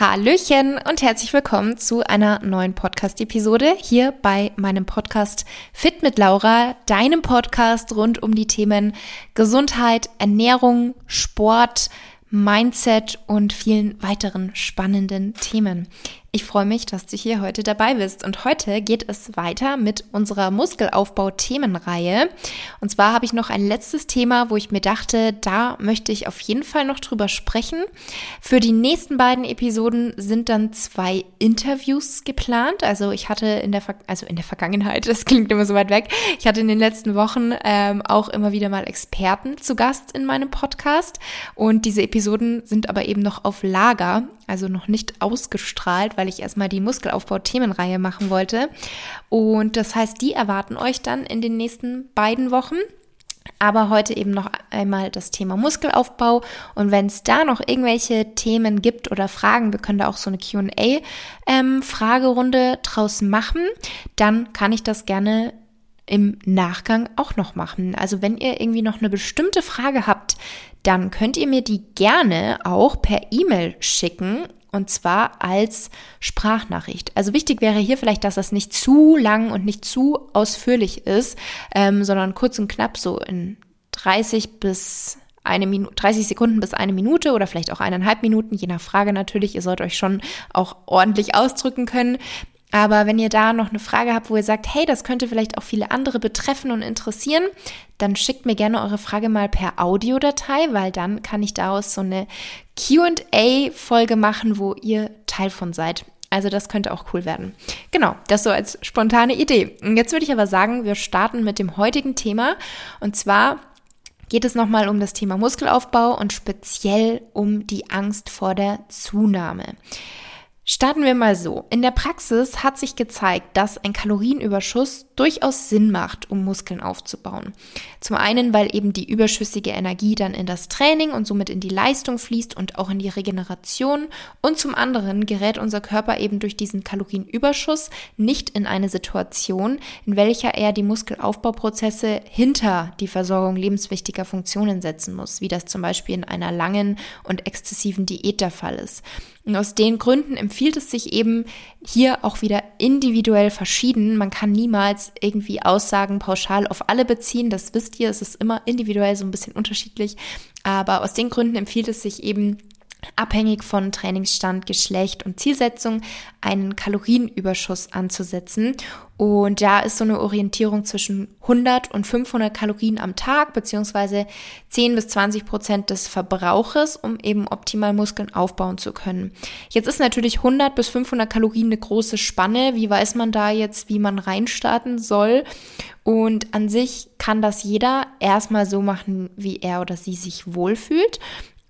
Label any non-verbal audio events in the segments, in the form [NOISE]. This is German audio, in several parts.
Hallöchen und herzlich willkommen zu einer neuen Podcast-Episode hier bei meinem Podcast Fit mit Laura, deinem Podcast rund um die Themen Gesundheit, Ernährung, Sport, Mindset und vielen weiteren spannenden Themen. Ich freue mich, dass du hier heute dabei bist. Und heute geht es weiter mit unserer Muskelaufbau-Themenreihe. Und zwar habe ich noch ein letztes Thema, wo ich mir dachte, da möchte ich auf jeden Fall noch drüber sprechen. Für die nächsten beiden Episoden sind dann zwei Interviews geplant. Also ich hatte in der, Ver also in der Vergangenheit, [LAUGHS] das klingt immer so weit weg, ich hatte in den letzten Wochen ähm, auch immer wieder mal Experten zu Gast in meinem Podcast. Und diese Episoden sind aber eben noch auf Lager, also noch nicht ausgestrahlt weil ich erstmal die Muskelaufbau-Themenreihe machen wollte. Und das heißt, die erwarten euch dann in den nächsten beiden Wochen. Aber heute eben noch einmal das Thema Muskelaufbau. Und wenn es da noch irgendwelche Themen gibt oder Fragen, wir können da auch so eine QA-Fragerunde ähm, draus machen, dann kann ich das gerne im Nachgang auch noch machen. Also wenn ihr irgendwie noch eine bestimmte Frage habt, dann könnt ihr mir die gerne auch per E-Mail schicken und zwar als Sprachnachricht. Also wichtig wäre hier vielleicht, dass das nicht zu lang und nicht zu ausführlich ist, ähm, sondern kurz und knapp so in 30 bis eine Minute, 30 Sekunden bis eine Minute oder vielleicht auch eineinhalb Minuten, je nach Frage natürlich. Ihr sollt euch schon auch ordentlich ausdrücken können. Aber wenn ihr da noch eine Frage habt, wo ihr sagt, hey, das könnte vielleicht auch viele andere betreffen und interessieren, dann schickt mir gerne eure Frage mal per Audiodatei, weil dann kann ich daraus so eine QA-Folge machen, wo ihr Teil von seid. Also das könnte auch cool werden. Genau, das so als spontane Idee. Und jetzt würde ich aber sagen, wir starten mit dem heutigen Thema. Und zwar geht es nochmal um das Thema Muskelaufbau und speziell um die Angst vor der Zunahme. Starten wir mal so. In der Praxis hat sich gezeigt, dass ein Kalorienüberschuss durchaus Sinn macht, um Muskeln aufzubauen. Zum einen, weil eben die überschüssige Energie dann in das Training und somit in die Leistung fließt und auch in die Regeneration. Und zum anderen gerät unser Körper eben durch diesen Kalorienüberschuss nicht in eine Situation, in welcher er die Muskelaufbauprozesse hinter die Versorgung lebenswichtiger Funktionen setzen muss, wie das zum Beispiel in einer langen und exzessiven Diät der Fall ist. Und aus den Gründen empfiehlt es sich eben hier auch wieder individuell verschieden. Man kann niemals irgendwie Aussagen pauschal auf alle beziehen. Das wisst ihr, es ist immer individuell so ein bisschen unterschiedlich. Aber aus den Gründen empfiehlt es sich eben, abhängig von Trainingsstand, Geschlecht und Zielsetzung einen Kalorienüberschuss anzusetzen. Und da ist so eine Orientierung zwischen 100 und 500 Kalorien am Tag, beziehungsweise 10 bis 20 Prozent des Verbrauches, um eben optimal Muskeln aufbauen zu können. Jetzt ist natürlich 100 bis 500 Kalorien eine große Spanne. Wie weiß man da jetzt, wie man reinstarten soll? Und an sich kann das jeder erstmal so machen, wie er oder sie sich wohlfühlt.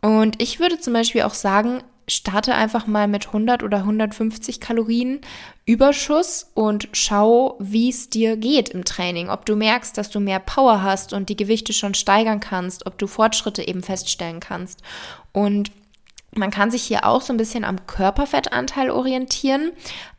Und ich würde zum Beispiel auch sagen, starte einfach mal mit 100 oder 150 Kalorien Überschuss und schau, wie es dir geht im Training. Ob du merkst, dass du mehr Power hast und die Gewichte schon steigern kannst, ob du Fortschritte eben feststellen kannst. Und man kann sich hier auch so ein bisschen am Körperfettanteil orientieren.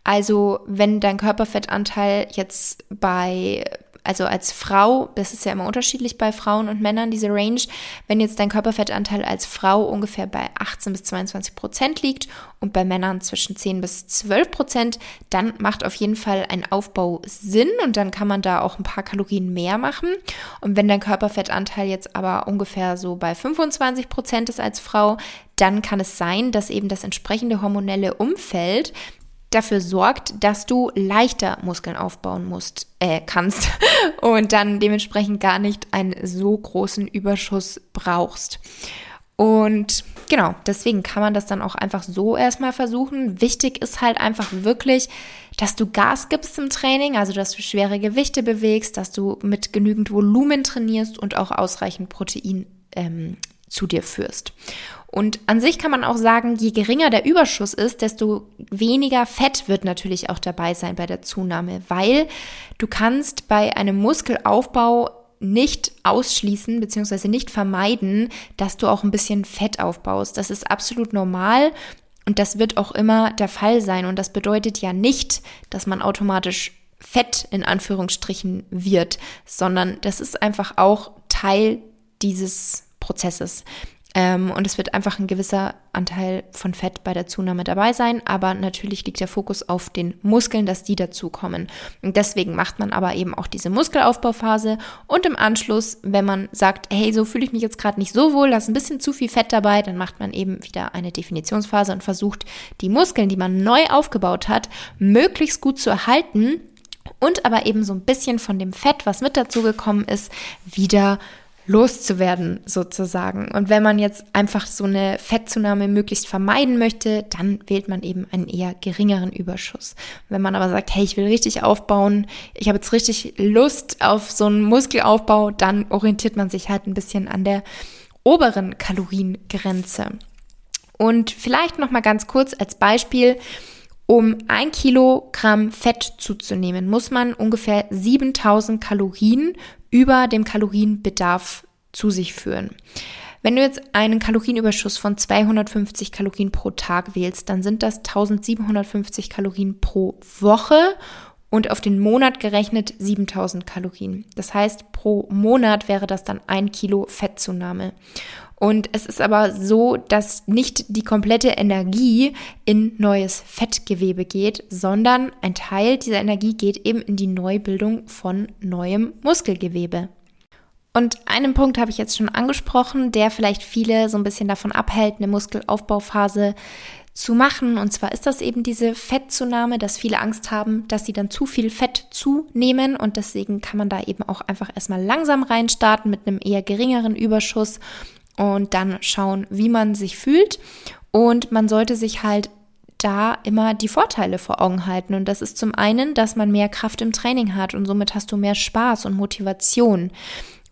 Also wenn dein Körperfettanteil jetzt bei also als Frau, das ist ja immer unterschiedlich bei Frauen und Männern, diese Range, wenn jetzt dein Körperfettanteil als Frau ungefähr bei 18 bis 22 Prozent liegt und bei Männern zwischen 10 bis 12 Prozent, dann macht auf jeden Fall ein Aufbau Sinn und dann kann man da auch ein paar Kalorien mehr machen. Und wenn dein Körperfettanteil jetzt aber ungefähr so bei 25 Prozent ist als Frau, dann kann es sein, dass eben das entsprechende hormonelle Umfeld dafür sorgt, dass du leichter Muskeln aufbauen musst, äh, kannst [LAUGHS] und dann dementsprechend gar nicht einen so großen Überschuss brauchst. Und genau, deswegen kann man das dann auch einfach so erstmal versuchen. Wichtig ist halt einfach wirklich, dass du Gas gibst im Training, also dass du schwere Gewichte bewegst, dass du mit genügend Volumen trainierst und auch ausreichend Protein ähm, zu dir führst. Und an sich kann man auch sagen, je geringer der Überschuss ist, desto weniger Fett wird natürlich auch dabei sein bei der Zunahme, weil du kannst bei einem Muskelaufbau nicht ausschließen bzw. nicht vermeiden, dass du auch ein bisschen Fett aufbaust. Das ist absolut normal und das wird auch immer der Fall sein. Und das bedeutet ja nicht, dass man automatisch Fett in Anführungsstrichen wird, sondern das ist einfach auch Teil dieses Prozesses. Ähm, und es wird einfach ein gewisser Anteil von Fett bei der Zunahme dabei sein, aber natürlich liegt der Fokus auf den Muskeln, dass die dazukommen. Und deswegen macht man aber eben auch diese Muskelaufbauphase und im Anschluss, wenn man sagt, hey, so fühle ich mich jetzt gerade nicht so wohl, da ist ein bisschen zu viel Fett dabei, dann macht man eben wieder eine Definitionsphase und versucht, die Muskeln, die man neu aufgebaut hat, möglichst gut zu erhalten und aber eben so ein bisschen von dem Fett, was mit dazugekommen ist, wieder loszuwerden sozusagen. Und wenn man jetzt einfach so eine Fettzunahme möglichst vermeiden möchte, dann wählt man eben einen eher geringeren Überschuss. Wenn man aber sagt, hey, ich will richtig aufbauen, ich habe jetzt richtig Lust auf so einen Muskelaufbau, dann orientiert man sich halt ein bisschen an der oberen Kaloriengrenze. Und vielleicht noch mal ganz kurz als Beispiel, um ein Kilogramm Fett zuzunehmen, muss man ungefähr 7000 Kalorien über dem Kalorienbedarf zu sich führen. Wenn du jetzt einen Kalorienüberschuss von 250 Kalorien pro Tag wählst, dann sind das 1750 Kalorien pro Woche und auf den Monat gerechnet 7000 Kalorien. Das heißt, pro Monat wäre das dann ein Kilo Fettzunahme. Und es ist aber so, dass nicht die komplette Energie in neues Fettgewebe geht, sondern ein Teil dieser Energie geht eben in die Neubildung von neuem Muskelgewebe. Und einen Punkt habe ich jetzt schon angesprochen, der vielleicht viele so ein bisschen davon abhält, eine Muskelaufbauphase zu machen. Und zwar ist das eben diese Fettzunahme, dass viele Angst haben, dass sie dann zu viel Fett zunehmen. Und deswegen kann man da eben auch einfach erstmal langsam reinstarten mit einem eher geringeren Überschuss und dann schauen, wie man sich fühlt. Und man sollte sich halt da immer die Vorteile vor Augen halten. Und das ist zum einen, dass man mehr Kraft im Training hat und somit hast du mehr Spaß und Motivation.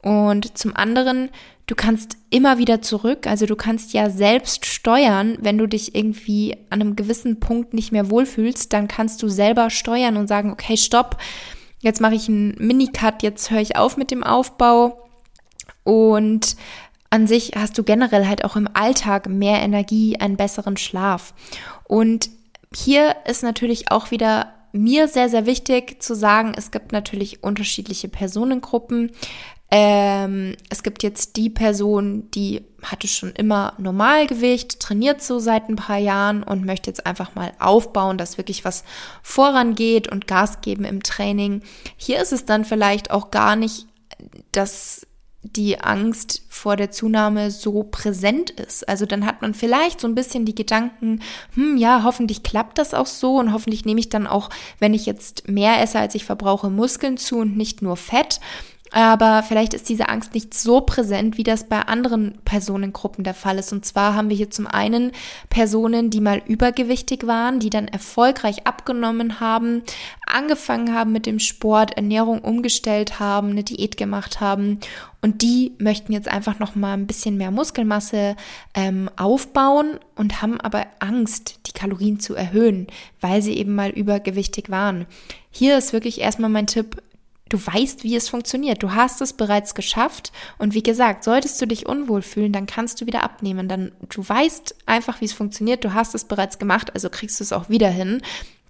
Und zum anderen, du kannst immer wieder zurück. Also du kannst ja selbst steuern, wenn du dich irgendwie an einem gewissen Punkt nicht mehr wohlfühlst, dann kannst du selber steuern und sagen, okay, stopp, jetzt mache ich einen Minicut, jetzt höre ich auf mit dem Aufbau. Und an sich hast du generell halt auch im Alltag mehr Energie, einen besseren Schlaf. Und hier ist natürlich auch wieder mir sehr, sehr wichtig zu sagen, es gibt natürlich unterschiedliche Personengruppen. Ähm, es gibt jetzt die Person, die hatte schon immer Normalgewicht, trainiert so seit ein paar Jahren und möchte jetzt einfach mal aufbauen, dass wirklich was vorangeht und Gas geben im Training. Hier ist es dann vielleicht auch gar nicht das die Angst vor der Zunahme so präsent ist. Also dann hat man vielleicht so ein bisschen die Gedanken, hm, ja, hoffentlich klappt das auch so und hoffentlich nehme ich dann auch, wenn ich jetzt mehr esse, als ich verbrauche, Muskeln zu und nicht nur Fett. Aber vielleicht ist diese Angst nicht so präsent, wie das bei anderen Personengruppen der Fall ist. Und zwar haben wir hier zum einen Personen, die mal übergewichtig waren, die dann erfolgreich abgenommen haben, angefangen haben mit dem Sport, Ernährung umgestellt haben, eine Diät gemacht haben. Und die möchten jetzt einfach noch mal ein bisschen mehr Muskelmasse ähm, aufbauen und haben aber Angst, die Kalorien zu erhöhen, weil sie eben mal übergewichtig waren. Hier ist wirklich erstmal mein Tipp, Du weißt, wie es funktioniert. Du hast es bereits geschafft. Und wie gesagt, solltest du dich unwohl fühlen, dann kannst du wieder abnehmen. Dann, du weißt einfach, wie es funktioniert. Du hast es bereits gemacht, also kriegst du es auch wieder hin.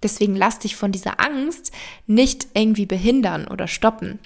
Deswegen lass dich von dieser Angst nicht irgendwie behindern oder stoppen.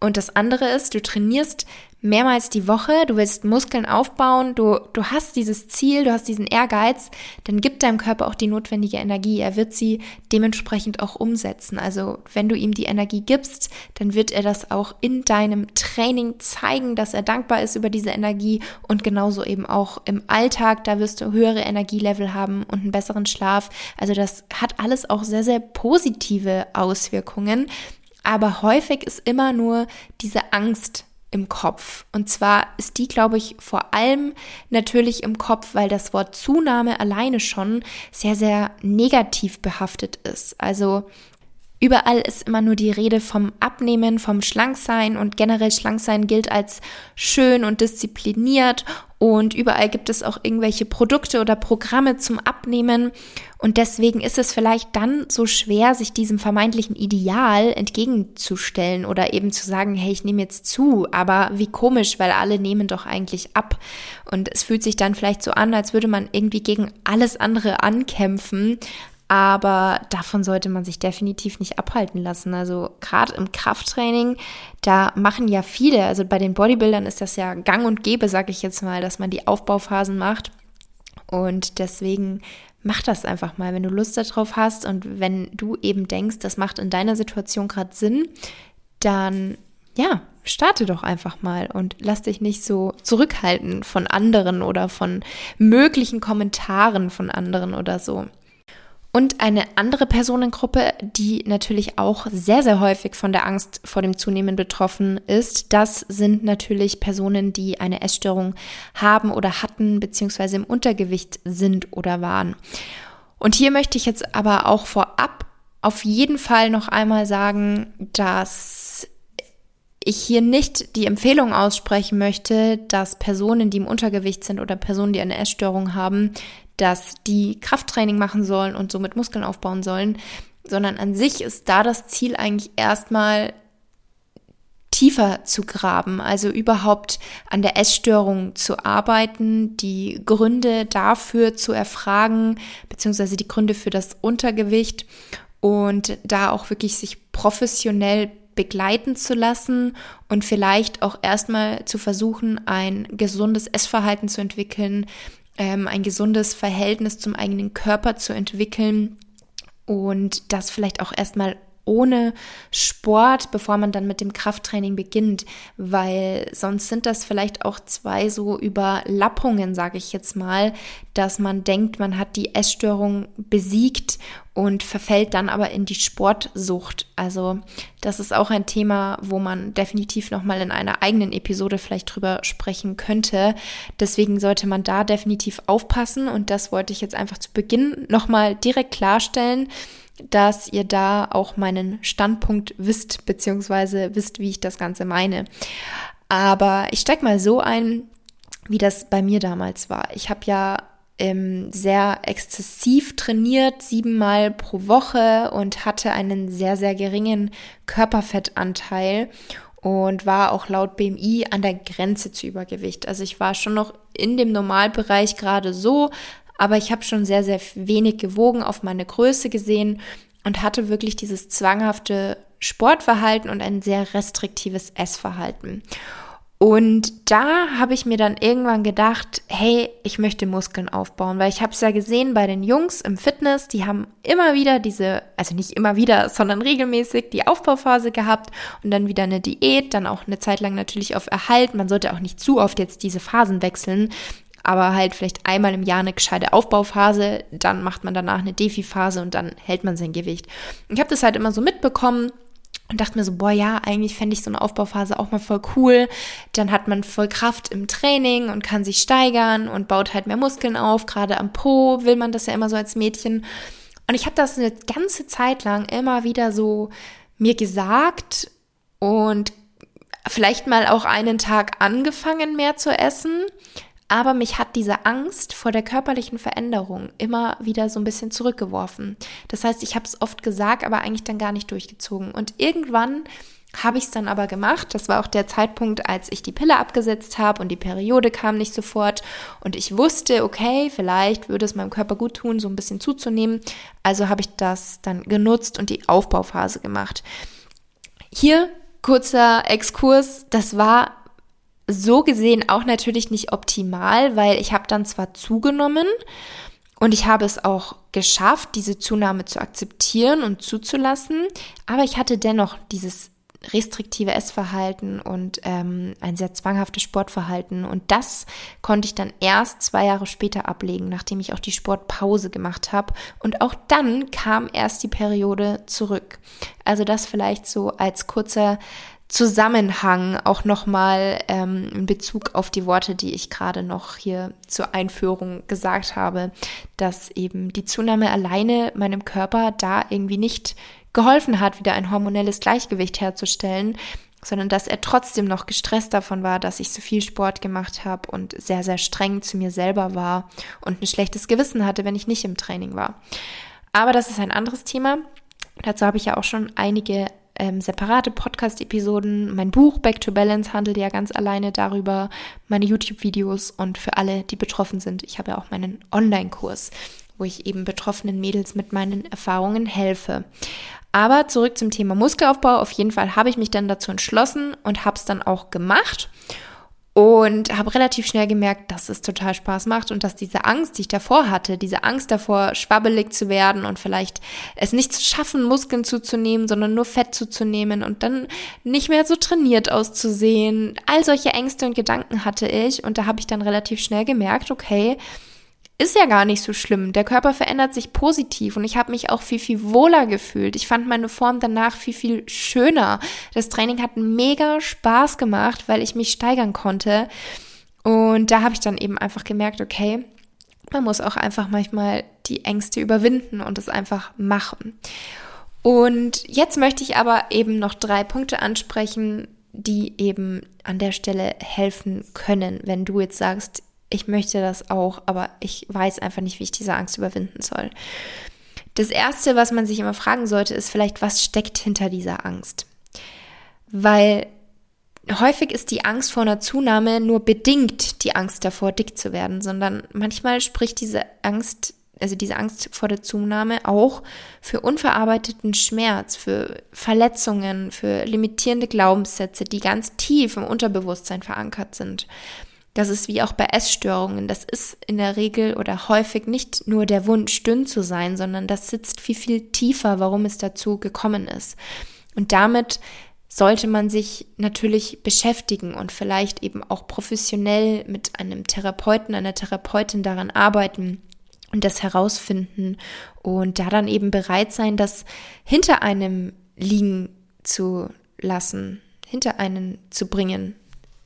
Und das andere ist, du trainierst mehrmals die Woche, du willst Muskeln aufbauen, du, du hast dieses Ziel, du hast diesen Ehrgeiz, dann gibt deinem Körper auch die notwendige Energie. Er wird sie dementsprechend auch umsetzen. Also wenn du ihm die Energie gibst, dann wird er das auch in deinem Training zeigen, dass er dankbar ist über diese Energie und genauso eben auch im Alltag, da wirst du höhere Energielevel haben und einen besseren Schlaf. Also das hat alles auch sehr, sehr positive Auswirkungen. Aber häufig ist immer nur diese Angst im Kopf. Und zwar ist die, glaube ich, vor allem natürlich im Kopf, weil das Wort Zunahme alleine schon sehr, sehr negativ behaftet ist. Also Überall ist immer nur die Rede vom Abnehmen, vom Schlanksein und generell Schlanksein gilt als schön und diszipliniert und überall gibt es auch irgendwelche Produkte oder Programme zum Abnehmen. Und deswegen ist es vielleicht dann so schwer, sich diesem vermeintlichen Ideal entgegenzustellen oder eben zu sagen, hey, ich nehme jetzt zu, aber wie komisch, weil alle nehmen doch eigentlich ab. Und es fühlt sich dann vielleicht so an, als würde man irgendwie gegen alles andere ankämpfen, Aber davon sollte man sich definitiv nicht abhalten lassen. Also gerade im Krafttraining, da machen ja viele, also bei den Bodybuildern ist das ja gang und gäbe, sage ich jetzt mal, dass man die Aufbauphasen macht. Und deswegen mach das einfach mal, wenn du Lust darauf hast und wenn du eben denkst, das macht in deiner Situation gerade Sinn, dann ja, starte doch einfach mal und lass dich nicht so zurückhalten von anderen oder von möglichen Kommentaren von anderen oder so. Und eine andere Personengruppe, die natürlich auch sehr, sehr häufig von der Angst vor dem Zunehmen betroffen ist, das sind natürlich Personen, die eine Essstörung haben oder hatten, beziehungsweise im Untergewicht sind oder waren. Und hier möchte ich jetzt aber auch vorab auf jeden Fall noch einmal sagen, dass ich hier nicht die Empfehlung aussprechen möchte, dass Personen, die im Untergewicht sind oder Personen, die eine Essstörung haben, dass die Krafttraining machen sollen und somit Muskeln aufbauen sollen, sondern an sich ist da das Ziel eigentlich erstmal tiefer zu graben, also überhaupt an der Essstörung zu arbeiten, die Gründe dafür zu erfragen, beziehungsweise die Gründe für das Untergewicht und da auch wirklich sich professionell begleiten zu lassen und vielleicht auch erstmal zu versuchen, ein gesundes Essverhalten zu entwickeln, ähm, ein gesundes Verhältnis zum eigenen Körper zu entwickeln und das vielleicht auch erstmal ohne Sport, bevor man dann mit dem Krafttraining beginnt, weil sonst sind das vielleicht auch zwei so Überlappungen, sage ich jetzt mal, dass man denkt, man hat die Essstörung besiegt und verfällt dann aber in die Sportsucht. Also das ist auch ein Thema, wo man definitiv noch mal in einer eigenen Episode vielleicht drüber sprechen könnte. Deswegen sollte man da definitiv aufpassen und das wollte ich jetzt einfach zu Beginn noch mal direkt klarstellen dass ihr da auch meinen Standpunkt wisst, beziehungsweise wisst, wie ich das Ganze meine. Aber ich steig mal so ein, wie das bei mir damals war. Ich habe ja ähm, sehr exzessiv trainiert, siebenmal pro Woche und hatte einen sehr, sehr geringen Körperfettanteil und war auch laut BMI an der Grenze zu Übergewicht. Also ich war schon noch in dem Normalbereich gerade so, aber ich habe schon sehr, sehr wenig gewogen auf meine Größe gesehen und hatte wirklich dieses zwanghafte Sportverhalten und ein sehr restriktives Essverhalten. Und da habe ich mir dann irgendwann gedacht, hey, ich möchte Muskeln aufbauen, weil ich habe es ja gesehen bei den Jungs im Fitness, die haben immer wieder diese, also nicht immer wieder, sondern regelmäßig die Aufbauphase gehabt und dann wieder eine Diät, dann auch eine Zeit lang natürlich auf Erhalt. Man sollte auch nicht zu oft jetzt diese Phasen wechseln, aber halt vielleicht einmal im Jahr eine gescheite Aufbauphase, dann macht man danach eine Defi-Phase und dann hält man sein Gewicht. Ich habe das halt immer so mitbekommen und dachte mir so, boah, ja, eigentlich fände ich so eine Aufbauphase auch mal voll cool. Dann hat man voll Kraft im Training und kann sich steigern und baut halt mehr Muskeln auf. Gerade am Po will man das ja immer so als Mädchen. Und ich habe das eine ganze Zeit lang immer wieder so mir gesagt und vielleicht mal auch einen Tag angefangen mehr zu essen, aber mich hat diese Angst vor der körperlichen Veränderung immer wieder so ein bisschen zurückgeworfen. Das heißt, ich habe es oft gesagt, aber eigentlich dann gar nicht durchgezogen. Und irgendwann habe ich es dann aber gemacht. Das war auch der Zeitpunkt, als ich die Pille abgesetzt habe und die Periode kam nicht sofort. Und ich wusste, okay, vielleicht würde es meinem Körper gut tun, so ein bisschen zuzunehmen. Also habe ich das dann genutzt und die Aufbauphase gemacht. Hier kurzer Exkurs. Das war so gesehen auch natürlich nicht optimal, weil ich habe dann zwar zugenommen und ich habe es auch geschafft, diese Zunahme zu akzeptieren und zuzulassen, aber ich hatte dennoch dieses restriktive Essverhalten und ähm, ein sehr zwanghaftes Sportverhalten. Und das konnte ich dann erst zwei Jahre später ablegen, nachdem ich auch die Sportpause gemacht habe. Und auch dann kam erst die Periode zurück. Also das vielleicht so als kurzer Zusammenhang auch nochmal ähm, in Bezug auf die Worte, die ich gerade noch hier zur Einführung gesagt habe, dass eben die Zunahme alleine meinem Körper da irgendwie nicht geholfen hat, wieder ein hormonelles Gleichgewicht herzustellen, sondern dass er trotzdem noch gestresst davon war, dass ich so viel Sport gemacht habe und sehr, sehr streng zu mir selber war und ein schlechtes Gewissen hatte, wenn ich nicht im Training war. Aber das ist ein anderes Thema. Dazu habe ich ja auch schon einige ähm, separate Podcast-Episoden. Mein Buch Back to Balance handelt ja ganz alleine darüber, meine YouTube-Videos und für alle, die betroffen sind. Ich habe ja auch meinen Online-Kurs, wo ich eben betroffenen Mädels mit meinen Erfahrungen helfe. Aber zurück zum Thema Muskelaufbau. Auf jeden Fall habe ich mich dann dazu entschlossen und habe es dann auch gemacht und habe relativ schnell gemerkt, dass es total Spaß macht und dass diese Angst, die ich davor hatte, diese Angst davor, schwabbelig zu werden und vielleicht es nicht zu schaffen, Muskeln zuzunehmen, sondern nur Fett zuzunehmen und dann nicht mehr so trainiert auszusehen. All solche Ängste und Gedanken hatte ich und da habe ich dann relativ schnell gemerkt, okay, ist ja gar nicht so schlimm. Der Körper verändert sich positiv und ich habe mich auch viel, viel wohler gefühlt. Ich fand meine Form danach viel, viel schöner. Das Training hat mega Spaß gemacht, weil ich mich steigern konnte. Und da habe ich dann eben einfach gemerkt, okay, man muss auch einfach manchmal die Ängste überwinden und es einfach machen. Und jetzt möchte ich aber eben noch drei Punkte ansprechen, die eben an der Stelle helfen können, wenn du jetzt sagst, ich möchte das auch, aber ich weiß einfach nicht, wie ich diese Angst überwinden soll. Das Erste, was man sich immer fragen sollte, ist vielleicht, was steckt hinter dieser Angst? Weil häufig ist die Angst vor einer Zunahme nur bedingt die Angst davor, dick zu werden, sondern manchmal spricht diese Angst, also diese Angst vor der Zunahme auch für unverarbeiteten Schmerz, für Verletzungen, für limitierende Glaubenssätze, die ganz tief im Unterbewusstsein verankert sind. Das ist wie auch bei Essstörungen. Das ist in der Regel oder häufig nicht nur der Wunsch, dünn zu sein, sondern das sitzt viel, viel tiefer, warum es dazu gekommen ist. Und damit sollte man sich natürlich beschäftigen und vielleicht eben auch professionell mit einem Therapeuten, einer Therapeutin daran arbeiten und das herausfinden und da dann eben bereit sein, das hinter einem liegen zu lassen, hinter einen zu bringen,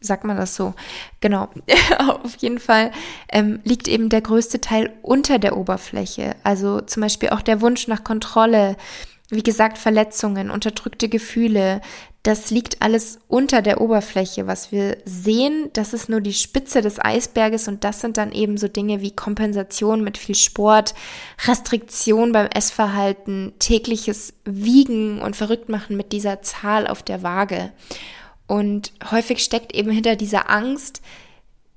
sagt man das so? Genau. [LAUGHS] Auf jeden Fall ähm, liegt eben der größte Teil unter der Oberfläche. Also zum Beispiel auch der Wunsch nach Kontrolle, wie gesagt, Verletzungen, unterdrückte Gefühle. Das liegt alles unter der Oberfläche. Was wir sehen, das ist nur die Spitze des Eisberges und das sind dann eben so Dinge wie Kompensation mit viel Sport, Restriktion beim Essverhalten, tägliches Wiegen und Verrücktmachen mit dieser Zahl auf der Waage. Und häufig steckt eben hinter dieser Angst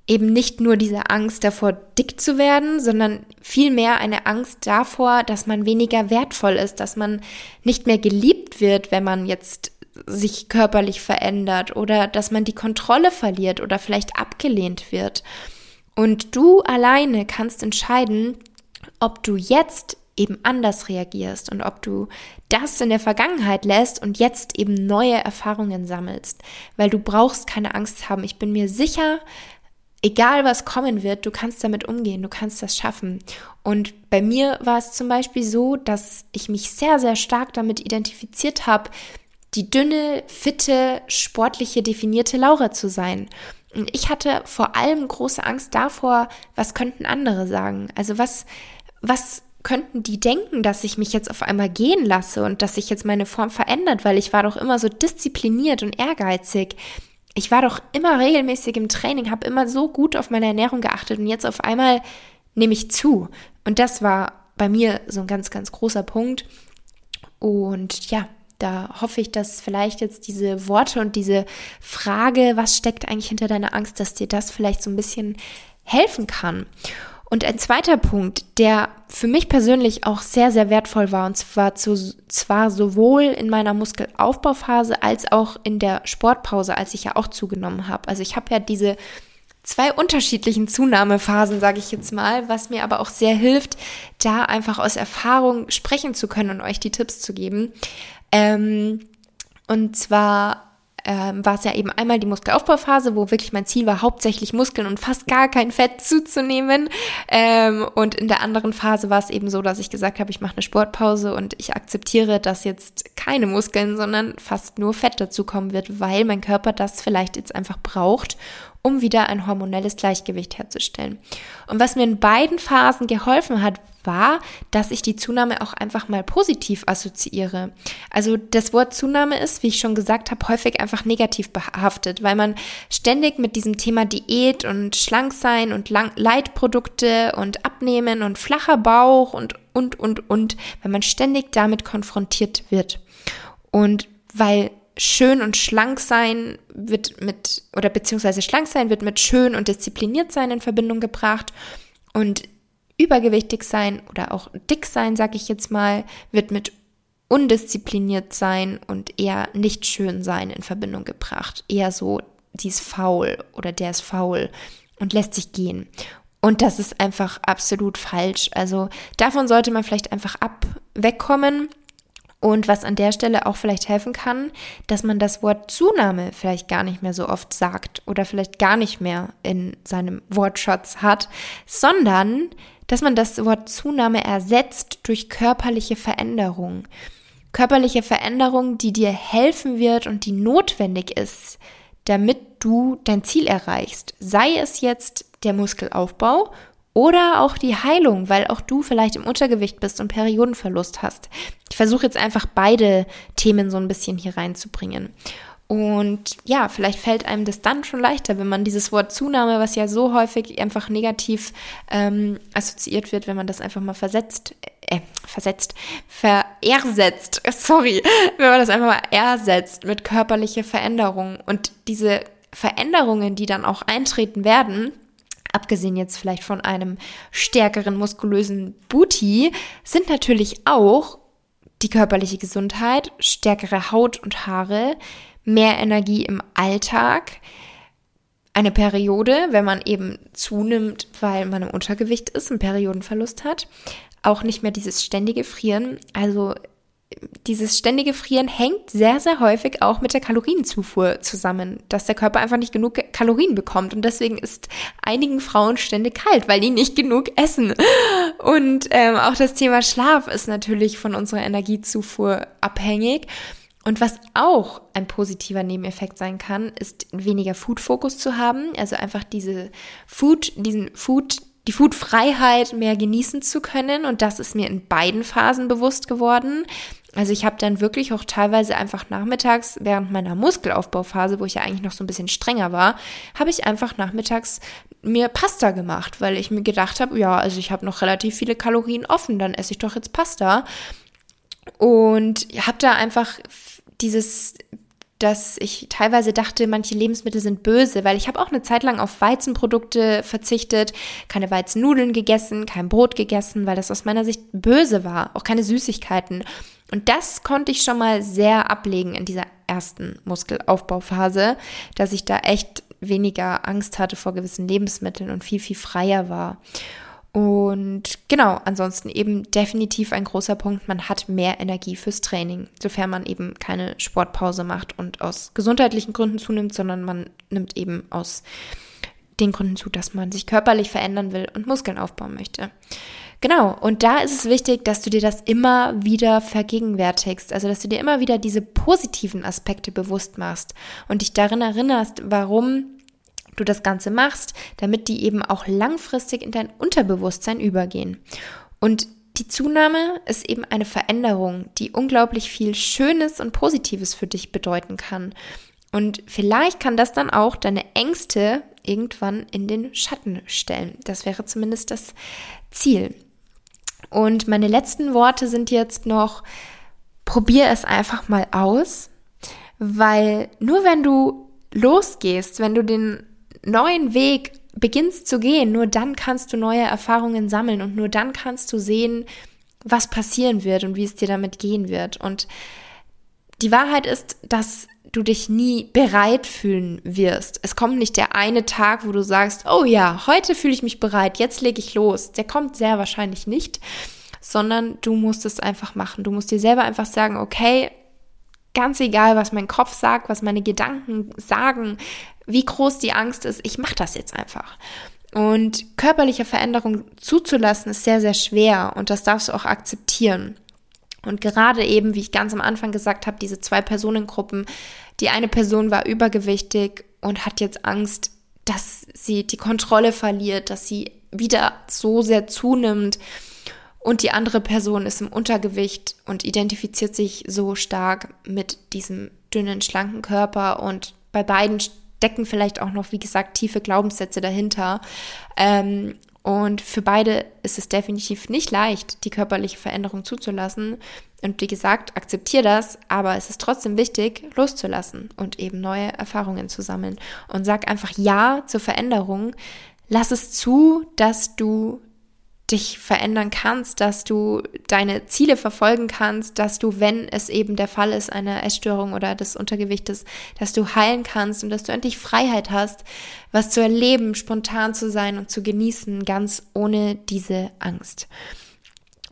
eben nicht nur diese Angst davor, dick zu werden, sondern vielmehr eine Angst davor, dass man weniger wertvoll ist, dass man nicht mehr geliebt wird, wenn man jetzt sich körperlich verändert oder dass man die Kontrolle verliert oder vielleicht abgelehnt wird. Und du alleine kannst entscheiden, ob du jetzt eben anders reagierst und ob du das in der Vergangenheit lässt und jetzt eben neue Erfahrungen sammelst, weil du brauchst keine Angst haben. Ich bin mir sicher, egal was kommen wird, du kannst damit umgehen, du kannst das schaffen. Und bei mir war es zum Beispiel so, dass ich mich sehr, sehr stark damit identifiziert habe, die dünne, fitte, sportliche, definierte Laura zu sein. Und ich hatte vor allem große Angst davor, was könnten andere sagen? Also was, was könnten die denken, dass ich mich jetzt auf einmal gehen lasse und dass sich jetzt meine Form verändert, weil ich war doch immer so diszipliniert und ehrgeizig. Ich war doch immer regelmäßig im Training, habe immer so gut auf meine Ernährung geachtet und jetzt auf einmal nehme ich zu. Und das war bei mir so ein ganz, ganz großer Punkt. Und ja, da hoffe ich, dass vielleicht jetzt diese Worte und diese Frage, was steckt eigentlich hinter deiner Angst, dass dir das vielleicht so ein bisschen helfen kann. Und ein zweiter Punkt, der für mich persönlich auch sehr, sehr wertvoll war, und zwar, zu, zwar sowohl in meiner Muskelaufbauphase als auch in der Sportpause, als ich ja auch zugenommen habe. Also ich habe ja diese zwei unterschiedlichen Zunahmephasen, sage ich jetzt mal, was mir aber auch sehr hilft, da einfach aus Erfahrung sprechen zu können und euch die Tipps zu geben. Ähm, und zwar ähm, war es ja eben einmal die Muskelaufbauphase, wo wirklich mein Ziel war, hauptsächlich Muskeln und fast gar kein Fett zuzunehmen. Ähm, und in der anderen Phase war es eben so, dass ich gesagt habe, ich mache eine Sportpause und ich akzeptiere, dass jetzt keine Muskeln, sondern fast nur Fett dazukommen wird, weil mein Körper das vielleicht jetzt einfach braucht, um wieder ein hormonelles Gleichgewicht herzustellen. Und was mir in beiden Phasen geholfen hat, war, dass ich die Zunahme auch einfach mal positiv assoziiere. Also das Wort Zunahme ist, wie ich schon gesagt habe, häufig einfach negativ behaftet, weil man ständig mit diesem Thema Diät und Schlanksein und Lang Leitprodukte und Abnehmen und flacher Bauch und und und und, wenn man ständig damit konfrontiert wird. Und weil schön und schlank sein wird mit, oder beziehungsweise schlank sein wird mit schön und diszipliniert sein in Verbindung gebracht. Und übergewichtig sein oder auch dick sein, sag ich jetzt mal, wird mit undiszipliniert sein und eher nicht schön sein in Verbindung gebracht. Eher so, die ist faul oder der ist faul und lässt sich gehen. Und das ist einfach absolut falsch. Also davon sollte man vielleicht einfach ab wegkommen. Und was an der Stelle auch vielleicht helfen kann, dass man das Wort Zunahme vielleicht gar nicht mehr so oft sagt oder vielleicht gar nicht mehr in seinem Wortschatz hat, sondern dass man das Wort Zunahme ersetzt durch körperliche Veränderung. Körperliche Veränderung, die dir helfen wird und die notwendig ist, damit du dein Ziel erreichst. Sei es jetzt der Muskelaufbau oder auch die Heilung, weil auch du vielleicht im Untergewicht bist und Periodenverlust hast. Ich versuche jetzt einfach beide Themen so ein bisschen hier reinzubringen. Und ja, vielleicht fällt einem das dann schon leichter, wenn man dieses Wort Zunahme, was ja so häufig einfach negativ ähm, assoziiert wird, wenn man das einfach mal versetzt, äh, versetzt, verersetzt, [LAUGHS] sorry, wenn man das einfach mal ersetzt mit körperliche Veränderungen und diese Veränderungen, die dann auch eintreten werden, abgesehen jetzt vielleicht von einem stärkeren muskulösen Booty, sind natürlich auch die körperliche Gesundheit, stärkere Haut und Haare, mehr Energie im Alltag, eine Periode, wenn man eben zunimmt, weil man im Untergewicht ist, einen Periodenverlust hat, auch nicht mehr dieses ständige Frieren. Also dieses ständige Frieren hängt sehr, sehr häufig auch mit der Kalorienzufuhr zusammen, dass der Körper einfach nicht genug Kalorien bekommt. Und deswegen ist einigen Frauen ständig kalt, weil die nicht genug essen. Und ähm, auch das Thema Schlaf ist natürlich von unserer Energiezufuhr abhängig. Und was auch ein positiver Nebeneffekt sein kann, ist weniger Food-Fokus zu haben. Also einfach diese Food, diesen Food, die Food-Freiheit mehr genießen zu können. Und das ist mir in beiden Phasen bewusst geworden. Also ich habe dann wirklich auch teilweise einfach nachmittags während meiner Muskelaufbauphase, wo ich ja eigentlich noch so ein bisschen strenger war, habe ich einfach nachmittags mir Pasta gemacht, weil ich mir gedacht habe, ja, also ich habe noch relativ viele Kalorien offen, dann esse ich doch jetzt Pasta. Und habe da einfach dieses dass ich teilweise dachte, manche Lebensmittel sind böse, weil ich habe auch eine Zeit lang auf Weizenprodukte verzichtet, keine Weizennudeln gegessen, kein Brot gegessen, weil das aus meiner Sicht böse war, auch keine Süßigkeiten. Und das konnte ich schon mal sehr ablegen in dieser ersten Muskelaufbauphase, dass ich da echt weniger Angst hatte vor gewissen Lebensmitteln und viel, viel freier war. Und genau, ansonsten eben definitiv ein großer Punkt, man hat mehr Energie fürs Training, sofern man eben keine Sportpause macht und aus gesundheitlichen Gründen zunimmt, sondern man nimmt eben aus den Gründen zu, dass man sich körperlich verändern will und Muskeln aufbauen möchte. Genau, und da ist es wichtig, dass du dir das immer wieder vergegenwärtigst, also dass du dir immer wieder diese positiven Aspekte bewusst machst und dich darin erinnerst, warum du das Ganze machst, damit die eben auch langfristig in dein Unterbewusstsein übergehen. Und die Zunahme ist eben eine Veränderung, die unglaublich viel Schönes und Positives für dich bedeuten kann. Und vielleicht kann das dann auch deine Ängste irgendwann in den Schatten stellen. Das wäre zumindest das Ziel. Und meine letzten Worte sind jetzt noch, probier es einfach mal aus, weil nur wenn du losgehst, wenn du den neuen Weg beginnst zu gehen, nur dann kannst du neue Erfahrungen sammeln und nur dann kannst du sehen, was passieren wird und wie es dir damit gehen wird. Und die Wahrheit ist, dass du dich nie bereit fühlen wirst. Es kommt nicht der eine Tag, wo du sagst, oh ja, heute fühle ich mich bereit, jetzt lege ich los. Der kommt sehr wahrscheinlich nicht, sondern du musst es einfach machen. Du musst dir selber einfach sagen, okay, ganz egal, was mein Kopf sagt, was meine Gedanken sagen, wie groß die Angst ist, ich mache das jetzt einfach. Und körperliche Veränderung zuzulassen ist sehr, sehr schwer und das darfst du auch akzeptieren. Und gerade eben, wie ich ganz am Anfang gesagt habe, diese zwei Personengruppen, die eine Person war übergewichtig und hat jetzt Angst, dass sie die Kontrolle verliert, dass sie wieder so sehr zunimmt und die andere Person ist im Untergewicht und identifiziert sich so stark mit diesem dünnen, schlanken Körper. Und bei beiden stecken vielleicht auch noch, wie gesagt, tiefe Glaubenssätze dahinter. Ähm, und für beide ist es definitiv nicht leicht, die körperliche Veränderung zuzulassen. Und wie gesagt, akzeptiere das, aber es ist trotzdem wichtig, loszulassen und eben neue Erfahrungen zu sammeln. Und sag einfach Ja zur Veränderung. Lass es zu, dass du dich verändern kannst, dass du deine Ziele verfolgen kannst, dass du, wenn es eben der Fall ist, eine Essstörung oder des Untergewichtes, dass du heilen kannst und dass du endlich Freiheit hast, was zu erleben, spontan zu sein und zu genießen, ganz ohne diese Angst.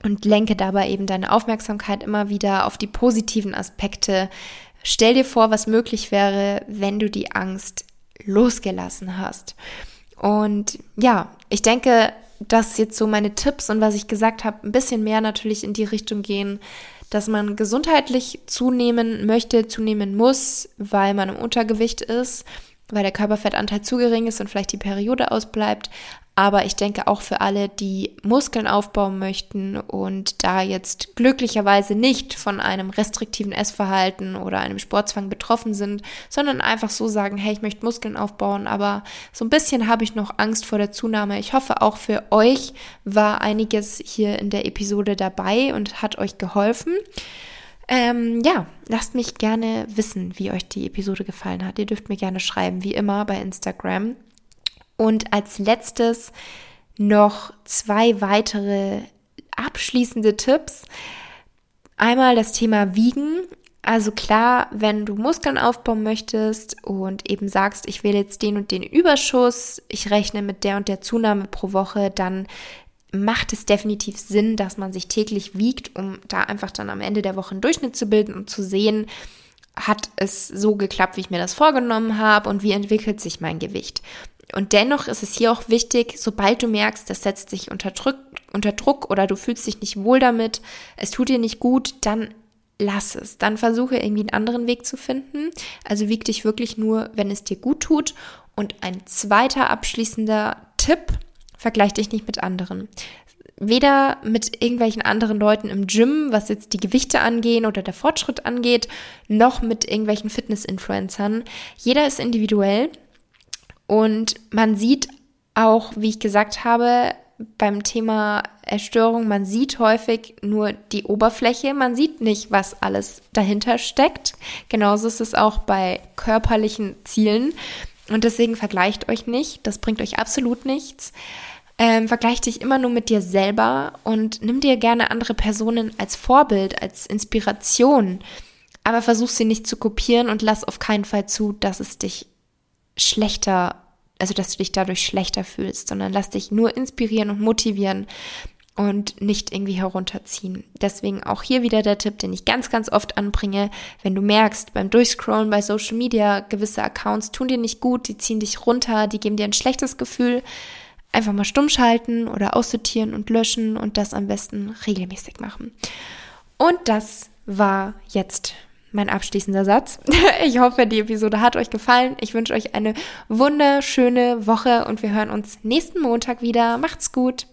Und lenke dabei eben deine Aufmerksamkeit immer wieder auf die positiven Aspekte. Stell dir vor, was möglich wäre, wenn du die Angst losgelassen hast. Und ja, ich denke, dass jetzt so meine Tipps und was ich gesagt habe, ein bisschen mehr natürlich in die Richtung gehen, dass man gesundheitlich zunehmen möchte, zunehmen muss, weil man im Untergewicht ist, weil der Körperfettanteil zu gering ist und vielleicht die Periode ausbleibt, aber ich denke auch für alle, die Muskeln aufbauen möchten und da jetzt glücklicherweise nicht von einem restriktiven Essverhalten oder einem Sportzwang betroffen sind, sondern einfach so sagen, hey, ich möchte Muskeln aufbauen, aber so ein bisschen habe ich noch Angst vor der Zunahme. Ich hoffe, auch für euch war einiges hier in der Episode dabei und hat euch geholfen. Ähm, ja, lasst mich gerne wissen, wie euch die Episode gefallen hat. Ihr dürft mir gerne schreiben, wie immer bei Instagram. Und als letztes noch zwei weitere abschließende Tipps. Einmal das Thema Wiegen. Also klar, wenn du Muskeln aufbauen möchtest und eben sagst, ich will jetzt den und den Überschuss, ich rechne mit der und der Zunahme pro Woche, dann macht es definitiv Sinn, dass man sich täglich wiegt, um da einfach dann am Ende der Woche einen Durchschnitt zu bilden und zu sehen, hat es so geklappt, wie ich mir das vorgenommen habe und wie entwickelt sich mein Gewicht. Und dennoch ist es hier auch wichtig, sobald du merkst, das setzt dich unter Druck, unter Druck oder du fühlst dich nicht wohl damit, es tut dir nicht gut, dann lass es. Dann versuche irgendwie einen anderen Weg zu finden. Also wieg dich wirklich nur, wenn es dir gut tut. Und ein zweiter abschließender Tipp, vergleich dich nicht mit anderen. Weder mit irgendwelchen anderen Leuten im Gym, was jetzt die Gewichte angehen oder der Fortschritt angeht, noch mit irgendwelchen Fitness-Influencern. Jeder ist individuell und man sieht auch, wie ich gesagt habe, beim Thema Erstörung, man sieht häufig nur die Oberfläche, man sieht nicht, was alles dahinter steckt. Genauso ist es auch bei körperlichen Zielen. Und deswegen vergleicht euch nicht, das bringt euch absolut nichts. Ähm, vergleich dich immer nur mit dir selber und nimm dir gerne andere Personen als Vorbild, als Inspiration. Aber versuch sie nicht zu kopieren und lass auf keinen Fall zu, dass es dich schlechter, also dass du dich dadurch schlechter fühlst, sondern lass dich nur inspirieren und motivieren und nicht irgendwie herunterziehen. Deswegen auch hier wieder der Tipp, den ich ganz, ganz oft anbringe. Wenn du merkst, beim Durchscrollen bei Social Media, gewisse Accounts tun dir nicht gut, die ziehen dich runter, die geben dir ein schlechtes Gefühl, einfach mal stumm schalten oder aussortieren und löschen und das am besten regelmäßig machen. Und das war jetzt mein abschließender Satz. [LAUGHS] Ich hoffe, die Episode hat euch gefallen. Ich wünsche euch eine wunderschöne Woche und wir hören uns nächsten Montag wieder. Macht's gut.